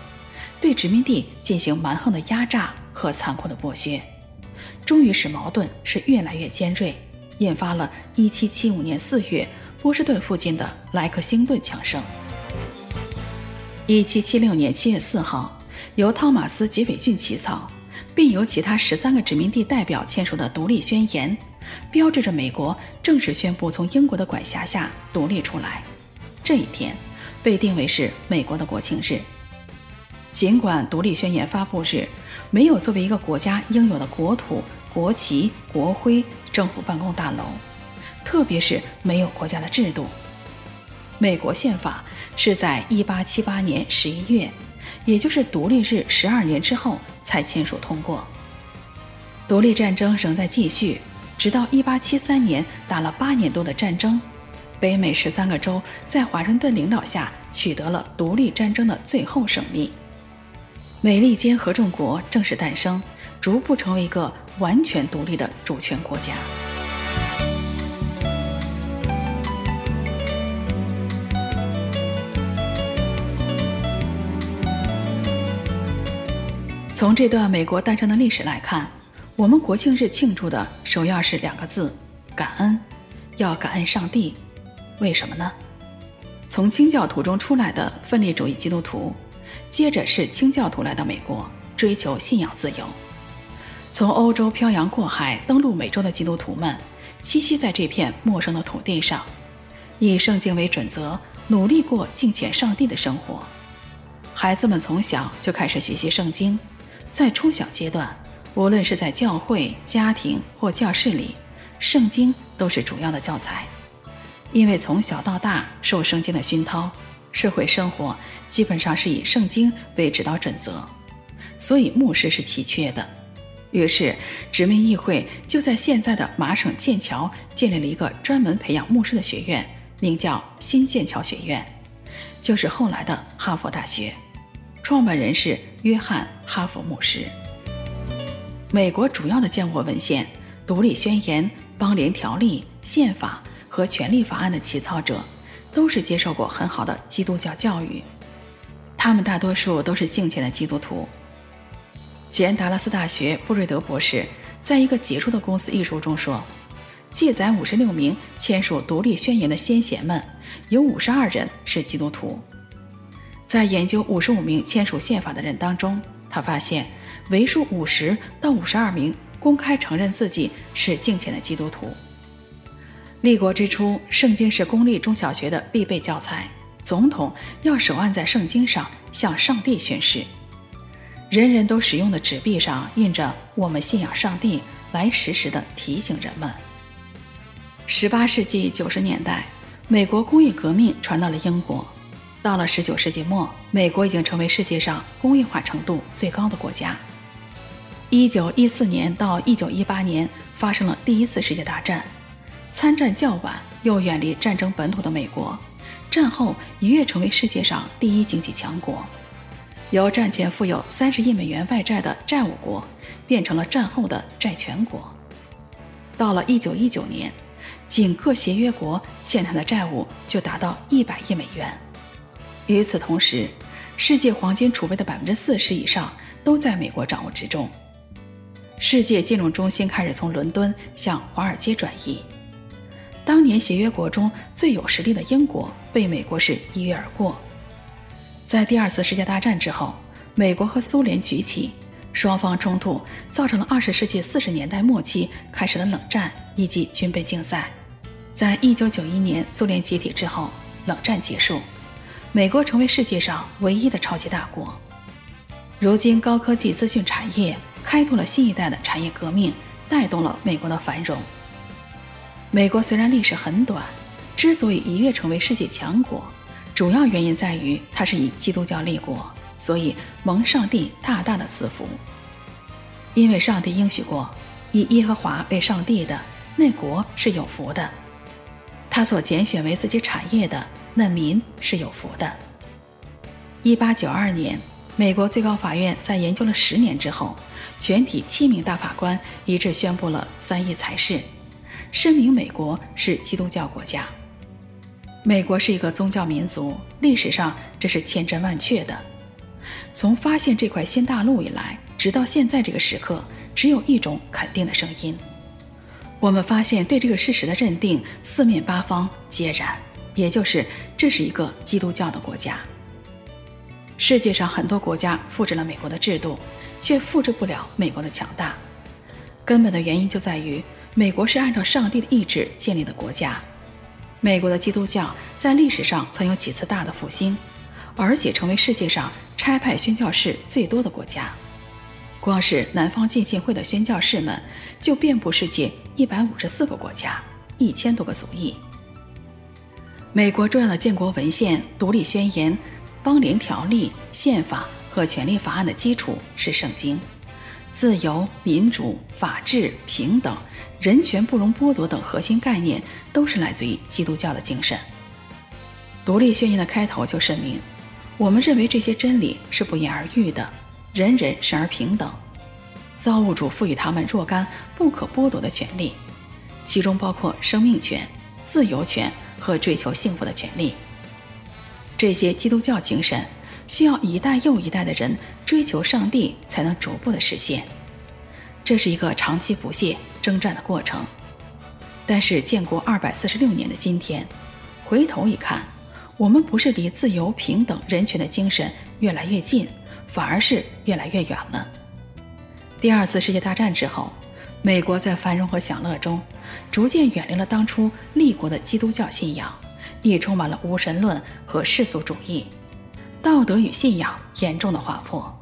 对殖民地进行蛮横的压榨和残酷的剥削，终于使矛盾是越来越尖锐，引发了1775年4月波士顿附近的莱克星顿枪声。1776年7月4号，由汤马斯·杰斐逊起草，并由其他十三个殖民地代表签署的独立宣言。标志着美国正式宣布从英国的管辖下独立出来。这一天被定为是美国的国庆日。尽管独立宣言发布日没有作为一个国家应有的国土、国旗、国徽、政府办公大楼，特别是没有国家的制度。美国宪法是在1878年11月，也就是独立日十二年之后才签署通过。独立战争仍在继续，直到1873年打了八年多的战争，北美十三个州在华盛顿领导下取得了独立战争的最后胜利。美利坚合众国正式诞生，逐步成为一个完全独立的主权国家。从这段美国诞生的历史来看，我们国庆日庆祝的首要是两个字：感恩，要感恩上帝。为什么呢？从清教徒中出来的分离主义基督徒，接着是清教徒来到美国，追求信仰自由。从欧洲漂洋过海登陆美洲的基督徒们，栖息在这片陌生的土地上，以圣经为准则，努力过敬虔上帝的生活。孩子们从小就开始学习圣经。在初小阶段，无论是在教会、家庭或教室里，圣经都是主要的教材。因为从小到大受圣经的熏陶，社会生活基本上是以圣经为指导准则，所以牧师是奇缺的。于是，殖民议会就在现在的麻省剑桥建立了一个专门培养牧师的学院，名叫新剑桥学院，就是后来的哈佛大学。创办人是约翰·哈佛牧师。美国主要的建国文献《独立宣言》《邦联条例》《宪法》和《权利法案》的起草者，都是接受过很好的基督教教育。他们大多数都是敬虔的基督徒。前达拉斯大学布瑞德博士在一个杰出的公司一书中说，记载五十六名签署《独立宣言》的先贤们，有五十二人是基督徒。在研究五十五名签署宪法的人当中，他发现为数五十到五十二名公开承认自己是敬虔的基督徒。立国之初，圣经是公立中小学的必备教材，总统要手按在圣经上向上帝宣誓。人人都使用的纸币上印着“我们信仰上帝”，来时时地提醒人们。十八世纪九十年代，美国工业革命传到了英国。到了十九世纪末，美国已经成为世界上工业化程度最高的国家。一九一四年到一九一八年发生了第一次世界大战，参战较晚又远离战争本土的美国，战后一跃成为世界上第一经济强国，由战前负有三十亿美元外债的债务国，变成了战后的债权国。到了一九一九年，仅各协约国欠他的债务就达到一百亿美元。与此同时，世界黄金储备的百分之四十以上都在美国掌握之中。世界金融中心开始从伦敦向华尔街转移。当年协约国中最有实力的英国被美国是一跃而过。在第二次世界大战之后，美国和苏联举起，双方冲突造成了二十世纪四十年代末期开始的冷战以及军备竞赛。在一九九一年苏联解体之后，冷战结束。美国成为世界上唯一的超级大国。如今，高科技资讯产业开拓了新一代的产业革命，带动了美国的繁荣。美国虽然历史很短，之所以一跃成为世界强国，主要原因在于它是以基督教立国，所以蒙上帝大大的赐福。因为上帝应许过，以耶和华为上帝的那国是有福的，他所拣选为自己产业的。那民是有福的。一八九二年，美国最高法院在研究了十年之后，全体七名大法官一致宣布了三一裁示，声明美国是基督教国家。美国是一个宗教民族，历史上这是千真万确的。从发现这块新大陆以来，直到现在这个时刻，只有一种肯定的声音。我们发现对这个事实的认定，四面八方皆然。也就是，这是一个基督教的国家。世界上很多国家复制了美国的制度，却复制不了美国的强大。根本的原因就在于，美国是按照上帝的意志建立的国家。美国的基督教在历史上曾有几次大的复兴，而且成为世界上差派宣教士最多的国家。光是南方浸信会的宣教士们，就遍布世界一百五十四个国家，一千多个族裔。美国重要的建国文献《独立宣言》、邦联条例、宪法和权利法案的基础是圣经。自由、民主、法治、平等、人权不容剥夺等核心概念，都是来自于基督教的精神。独立宣言的开头就声明，我们认为这些真理是不言而喻的，人人生而平等，造物主赋予他们若干不可剥夺的权利，其中包括生命权、自由权和追求幸福的权利。这些基督教精神。需要一代又一代的人追求上帝，才能逐步的实现。这是一个长期不懈征战的过程。但是建国二百四十六年的今天，回头一看，我们不是离自由、平等、人权的精神越来越近，反而是越来越远了。第二次世界大战之后，美国在繁荣和享乐中，逐渐远离了当初立国的基督教信仰，也充满了无神论和世俗主义。道德与信仰严重的滑坡，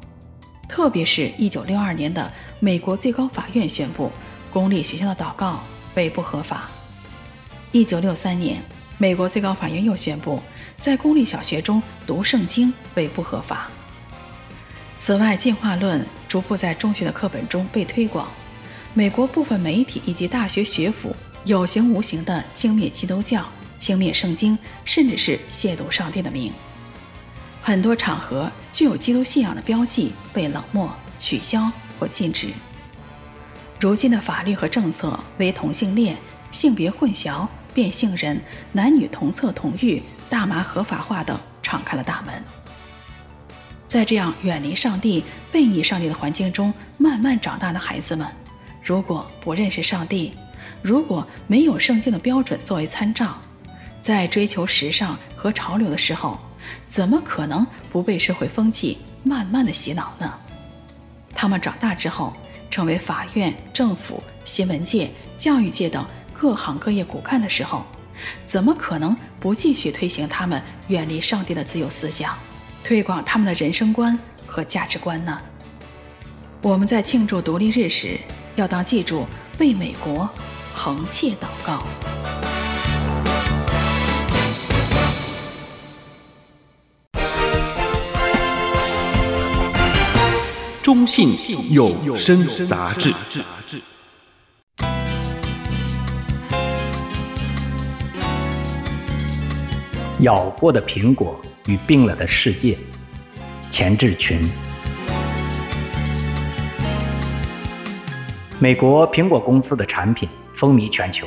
特别是一九六二年的美国最高法院宣布，公立学校的祷告为不合法。一九六三年，美国最高法院又宣布，在公立小学中读圣经为不合法。此外，进化论逐步在中学的课本中被推广，美国部分媒体以及大学学府有形无形的轻蔑基督教、轻蔑圣经，甚至是亵渎上帝的名。很多场合具有基督信仰的标记被冷漠、取消或禁止。如今的法律和政策为同性恋、性别混淆、变性人、男女同厕同浴、大麻合法化等敞开了大门。在这样远离上帝、背逆上帝的环境中慢慢长大的孩子们，如果不认识上帝，如果没有圣经的标准作为参照，在追求时尚和潮流的时候，怎么可能不被社会风气慢慢的洗脑呢？他们长大之后，成为法院、政府、新闻界、教育界等各行各业骨干的时候，怎么可能不继续推行他们远离上帝的自由思想，推广他们的人生观和价值观呢？我们在庆祝独立日时，要当记住为美国横切祷告。中信有声杂志。咬过的苹果与病了的世界，钱志群。美国苹果公司的产品风靡全球，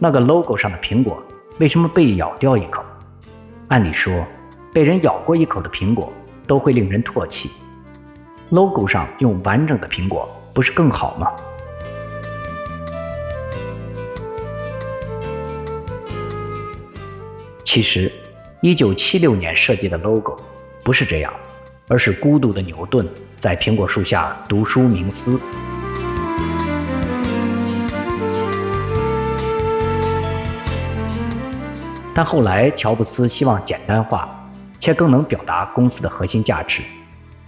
那个 logo 上的苹果为什么被咬掉一口？按理说，被人咬过一口的苹果都会令人唾弃。logo 上用完整的苹果不是更好吗？其实，一九七六年设计的 logo 不是这样，而是孤独的牛顿在苹果树下读书冥思。但后来，乔布斯希望简单化，且更能表达公司的核心价值。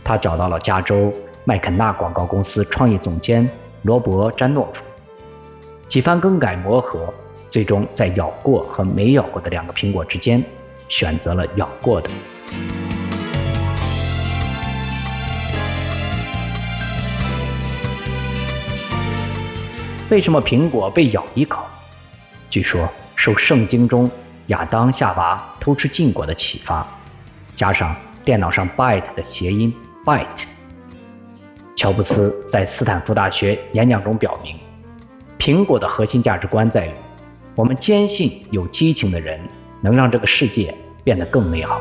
他找到了加州麦肯纳广告公司创意总监罗伯·詹诺夫，几番更改磨合，最终在咬过和没咬过的两个苹果之间，选择了咬过的。为什么苹果被咬一口？据说受圣经中亚当夏娃偷吃禁果的启发，加上电脑上 “byte” 的谐音。Bite。乔布斯在斯坦福大学演讲中表明，苹果的核心价值观在于：我们坚信有激情的人能让这个世界变得更美好。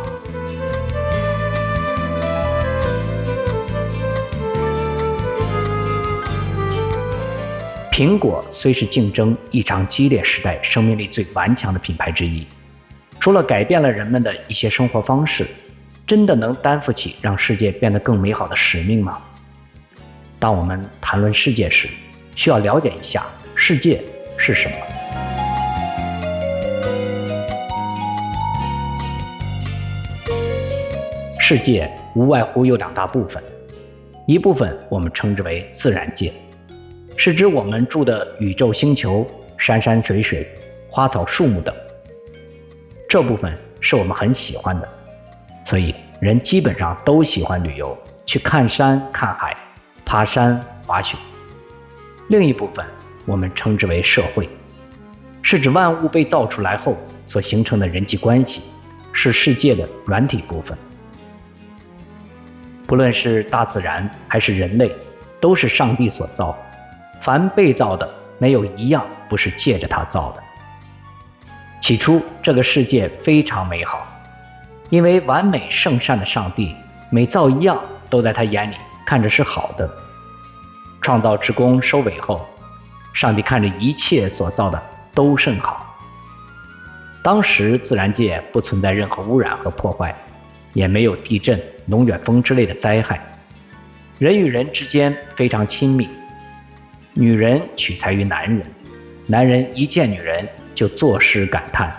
苹果虽是竞争异常激烈时代生命力最顽强的品牌之一，除了改变了人们的一些生活方式。真的能担负起让世界变得更美好的使命吗？当我们谈论世界时，需要了解一下世界是什么。世界无外乎有两大部分，一部分我们称之为自然界，是指我们住的宇宙星球、山山水水、花草树木等。这部分是我们很喜欢的，所以人基本上都喜欢旅游，去看山看海、爬山滑雪。另一部分我们称之为社会，是指万物被造出来后所形成的人际关系，是世界的软体部分。不论是大自然还是人类，都是上帝所造。凡被造的，没有一样不是借着他造的。起初，这个世界非常美好，因为完美圣善的上帝，每造一样都在他眼里看着是好的。创造之功收尾后，上帝看着一切所造的都甚好。当时自然界不存在任何污染和破坏。也没有地震、龙卷风之类的灾害，人与人之间非常亲密。女人取材于男人，男人一见女人就作诗感叹：“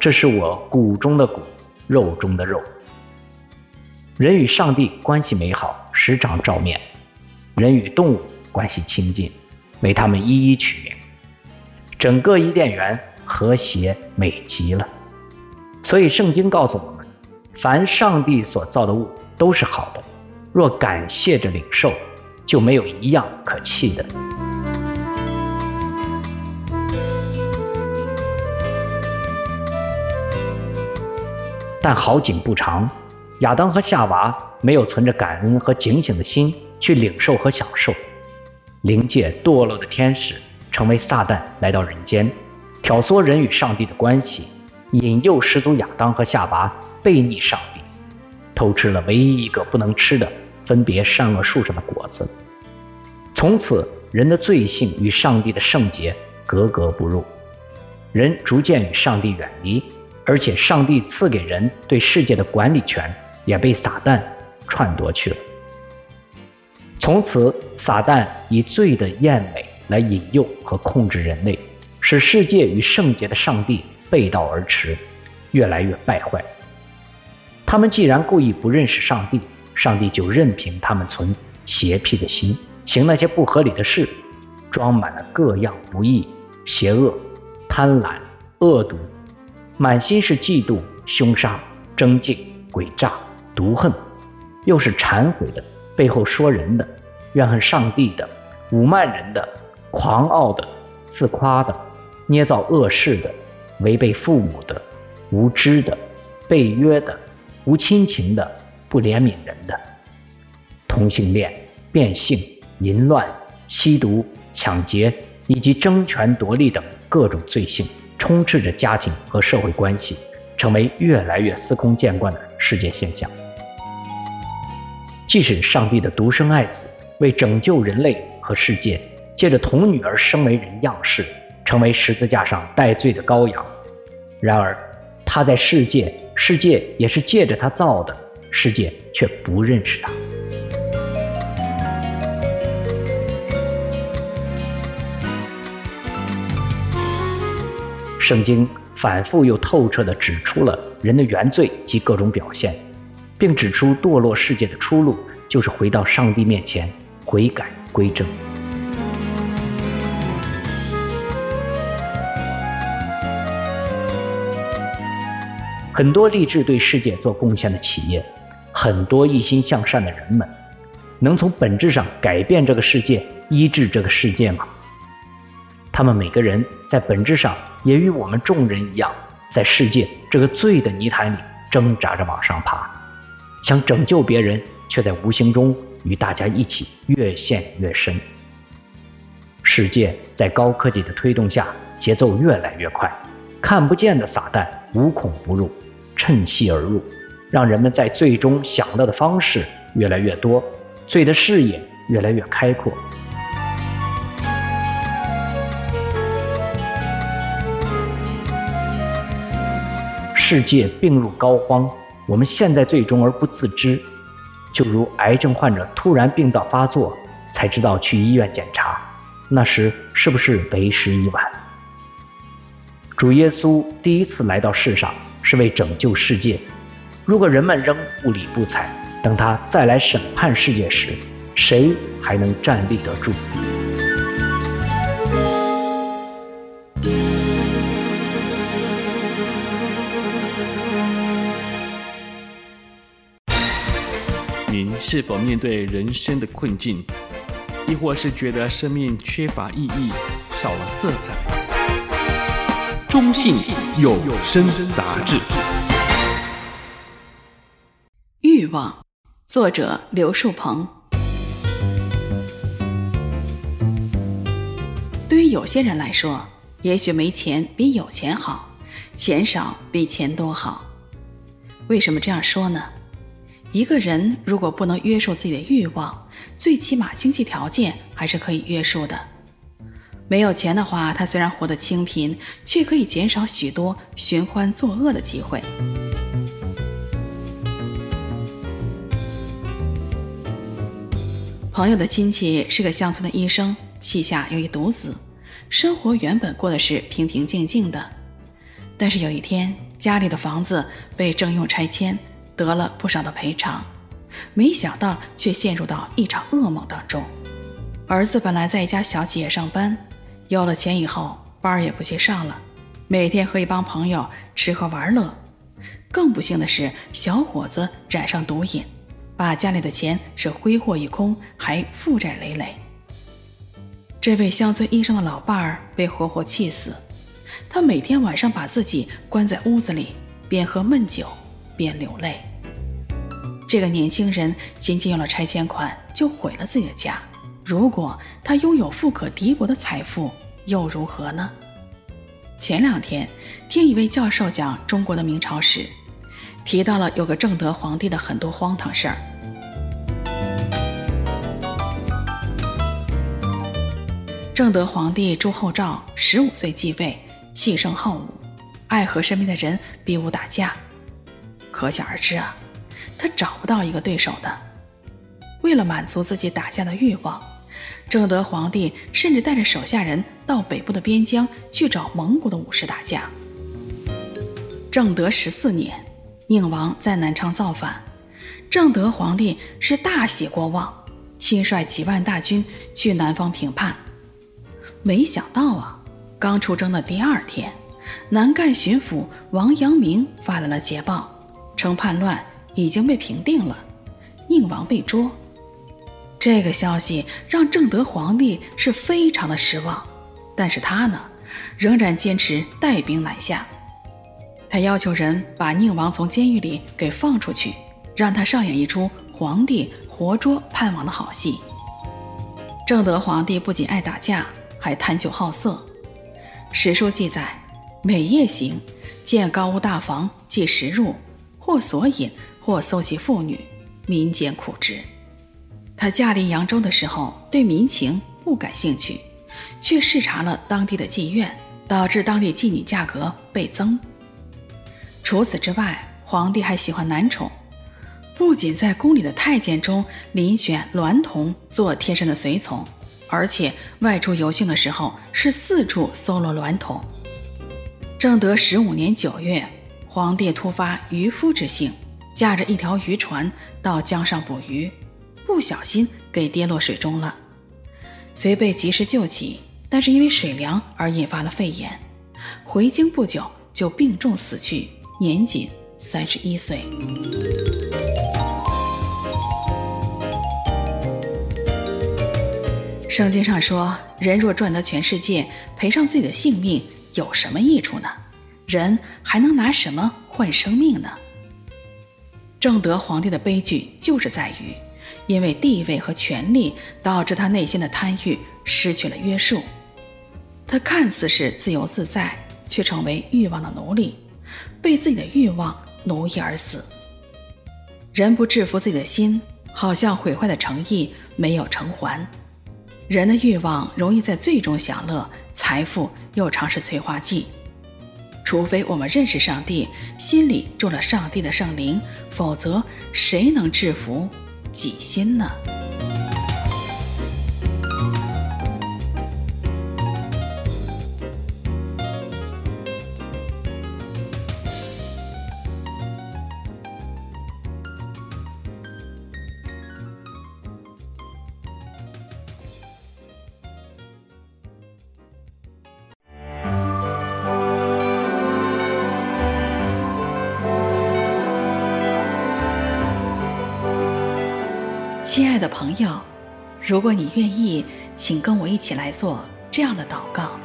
这是我骨中的骨，肉中的肉。”人与上帝关系美好，时常照面；人与动物关系亲近，为他们一一取名。整个伊甸园和谐美极了。所以圣经告诉我们。凡上帝所造的物都是好的，若感谢着领受，就没有一样可弃的。但好景不长，亚当和夏娃没有存着感恩和警醒的心去领受和享受，灵界堕落的天使成为撒旦来到人间，挑唆人与上帝的关系。引诱始祖亚当和夏娃背逆上帝，偷吃了唯一一个不能吃的分别善恶树上的果子。从此，人的罪性与上帝的圣洁格格不入，人逐渐与上帝远离，而且上帝赐给人对世界的管理权也被撒旦篡夺去了。从此，撒旦以罪的艳美来引诱和控制人类，使世界与圣洁的上帝。背道而驰，越来越败坏。他们既然故意不认识上帝，上帝就任凭他们存邪僻的心，行那些不合理的事，装满了各样不义、邪恶、贪婪、恶毒，满心是嫉妒、凶杀、争竞、诡诈、毒恨，又是忏悔的，背后说人的，怨恨上帝的，侮慢人的，狂傲的，自夸的，捏造恶事的。违背父母的、无知的、背约的、无亲情的、不怜悯人的、同性恋、变性、淫乱、吸毒、抢劫以及争权夺利等各种罪行，充斥着家庭和社会关系，成为越来越司空见惯的世界现象。即使上帝的独生爱子为拯救人类和世界，借着童女而生为人样式。成为十字架上代罪的羔羊，然而他在世界，世界也是借着他造的，世界却不认识他。圣经反复又透彻地指出了人的原罪及各种表现，并指出堕落世界的出路就是回到上帝面前悔改归正。很多立志对世界做贡献的企业，很多一心向善的人们，能从本质上改变这个世界、医治这个世界吗？他们每个人在本质上也与我们众人一样，在世界这个罪的泥潭里挣扎着往上爬，想拯救别人，却在无形中与大家一起越陷越深。世界在高科技的推动下，节奏越来越快，看不见的撒旦无孔不入。趁隙而入，让人们在最终享乐的方式越来越多，罪的视野越来越开阔。世界病入膏肓，我们陷在最终而不自知，就如癌症患者突然病灶发作，才知道去医院检查，那时是不是为时已晚？主耶稣第一次来到世上。是为拯救世界。如果人们仍不理不睬，等他再来审判世界时，谁还能站立得住？是否面对人生的困境，亦或是觉得生命缺乏意义、少了色彩？中信有声杂志。欲望，作者刘树鹏。对于有些人来说，也许没钱比有钱好，钱少比钱多好。为什么这样说呢？一个人如果不能约束自己的欲望，最起码经济条件还是可以约束的。没有钱的话，他虽然活得清贫，却可以减少许多寻欢作恶的机会。朋友的亲戚是个乡村的医生，膝下有一独子，生活原本过得是平平静静的。但是有一天，家里的房子被征用拆迁。得了不少的赔偿，没想到却陷入到一场噩梦当中。儿子本来在一家小企业上班，有了钱以后，班也不去上了，每天和一帮朋友吃喝玩乐。更不幸的是，小伙子染上毒瘾，把家里的钱是挥霍一空，还负债累累。这位乡村医生的老伴儿被活活气死，他每天晚上把自己关在屋子里，边喝闷酒边流泪。这个年轻人仅仅有了拆迁款，就毁了自己的家。如果他拥有富可敌国的财富，又如何呢？前两天听一位教授讲中国的明朝史，提到了有个正德皇帝的很多荒唐事儿。正德皇帝朱厚照十五岁继位，气盛好武，爱和身边的人比武打架，可想而知啊。他找不到一个对手的。为了满足自己打架的欲望，正德皇帝甚至带着手下人到北部的边疆去找蒙古的武士打架。正德十四年，宁王在南昌造反，正德皇帝是大喜过望，亲率几万大军去南方平叛。没想到啊，刚出征的第二天，南赣巡抚王阳明发来了捷报，称叛乱。已经被平定了，宁王被捉。这个消息让正德皇帝是非常的失望，但是他呢，仍然坚持带兵南下。他要求人把宁王从监狱里给放出去，让他上演一出皇帝活捉叛王的好戏。正德皇帝不仅爱打架，还贪酒好色。史书记载，每夜行，见高屋大房，即食入，或索饮。或搜集妇女，民间苦之。他驾临扬州的时候，对民情不感兴趣，却视察了当地的妓院，导致当地妓女价格倍增。除此之外，皇帝还喜欢男宠，不仅在宫里的太监中遴选娈童做贴身的随从，而且外出游幸的时候是四处搜罗娈童。正德十五年九月，皇帝突发渔夫之性。驾着一条渔船到江上捕鱼，不小心给跌落水中了，虽被及时救起，但是因为水凉而引发了肺炎，回京不久就病重死去，年仅三十一岁。圣经上说：“人若赚得全世界，赔上自己的性命，有什么益处呢？人还能拿什么换生命呢？”正德皇帝的悲剧就是在于，因为地位和权力导致他内心的贪欲失去了约束。他看似是自由自在，却成为欲望的奴隶，被自己的欲望奴役而死。人不制服自己的心，好像毁坏的诚意没有偿还。人的欲望容易在罪中享乐，财富又常是催化剂。除非我们认识上帝，心里住了上帝的圣灵，否则谁能制服己心呢？如果你愿意，请跟我一起来做这样的祷告。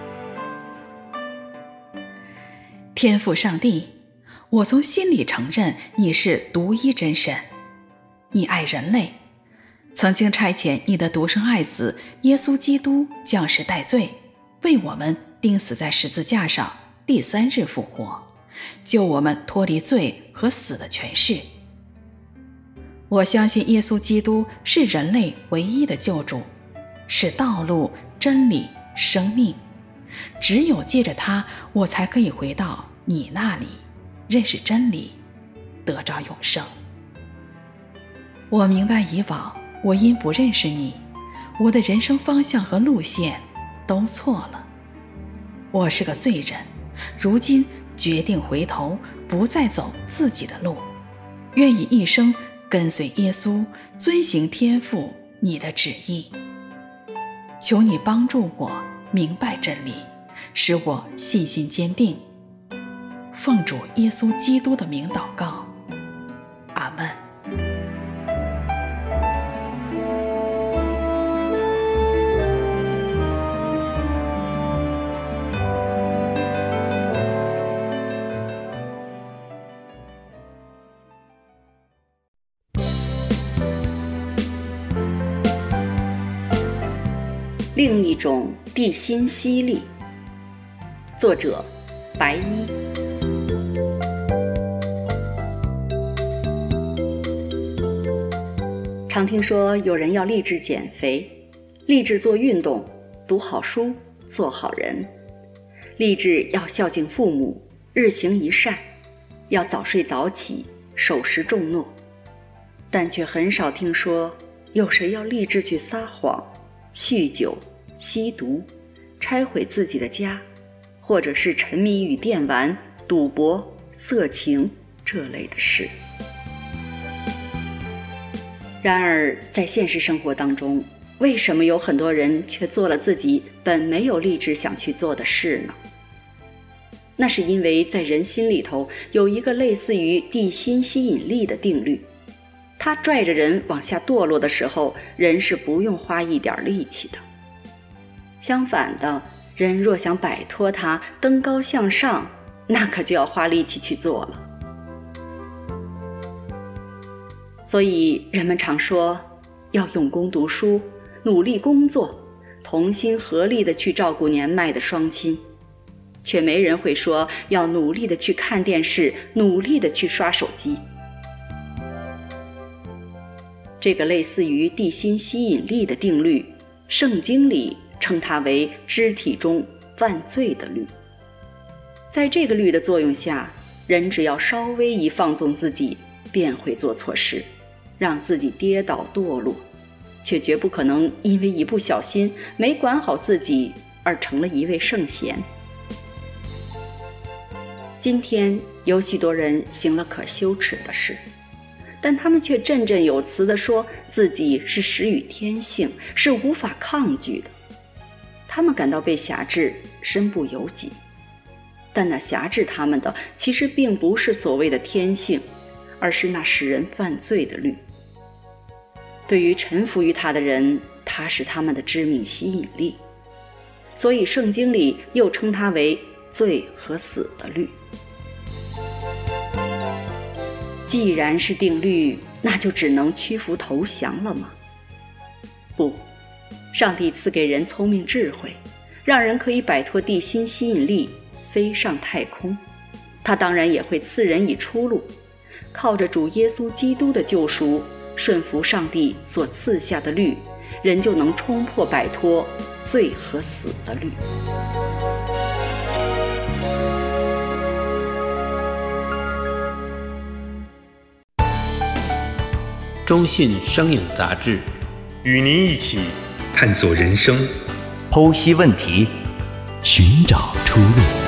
天父上帝，我从心里承认你是独一真神，你爱人类，曾经差遣你的独生爱子耶稣基督降世代罪，为我们钉死在十字架上，第三日复活，救我们脱离罪和死的权势。我相信耶稣基督是人类唯一的救主，是道路、真理、生命。只有借着他，我才可以回到你那里，认识真理，得着永生。我明白以往我因不认识你，我的人生方向和路线都错了。我是个罪人，如今决定回头，不再走自己的路，愿意一生。跟随耶稣，遵行天父你的旨意。求你帮助我明白真理，使我信心坚定。奉主耶稣基督的名祷告，种地心吸力。作者：白衣。常听说有人要立志减肥，立志做运动，读好书，做好人，立志要孝敬父母，日行一善，要早睡早起，守时重诺，但却很少听说有谁要立志去撒谎。酗酒、吸毒、拆毁自己的家，或者是沉迷于电玩、赌博、色情这类的事。然而，在现实生活当中，为什么有很多人却做了自己本没有立志想去做的事呢？那是因为在人心里头有一个类似于地心吸引力的定律。他拽着人往下堕落的时候，人是不用花一点力气的。相反的，人若想摆脱它，登高向上，那可就要花力气去做了。所以人们常说，要用功读书，努力工作，同心合力的去照顾年迈的双亲，却没人会说要努力的去看电视，努力的去刷手机。这个类似于地心吸引力的定律，圣经里称它为肢体中犯罪的律。在这个律的作用下，人只要稍微一放纵自己，便会做错事，让自己跌倒堕落，却绝不可能因为一不小心没管好自己而成了一位圣贤。今天有许多人行了可羞耻的事。但他们却振振有词地说自己是始于天性，是无法抗拒的。他们感到被辖制，身不由己。但那辖制他们的，其实并不是所谓的天性，而是那使人犯罪的律。对于臣服于他的人，他是他们的致命吸引力。所以圣经里又称他为罪和死的律。既然是定律，那就只能屈服投降了吗？不，上帝赐给人聪明智慧，让人可以摆脱地心吸引力，飞上太空。他当然也会赐人以出路，靠着主耶稣基督的救赎，顺服上帝所赐下的律，人就能冲破摆脱罪和死的律。中信声影杂志，与您一起探索人生，剖析问题，寻找出路。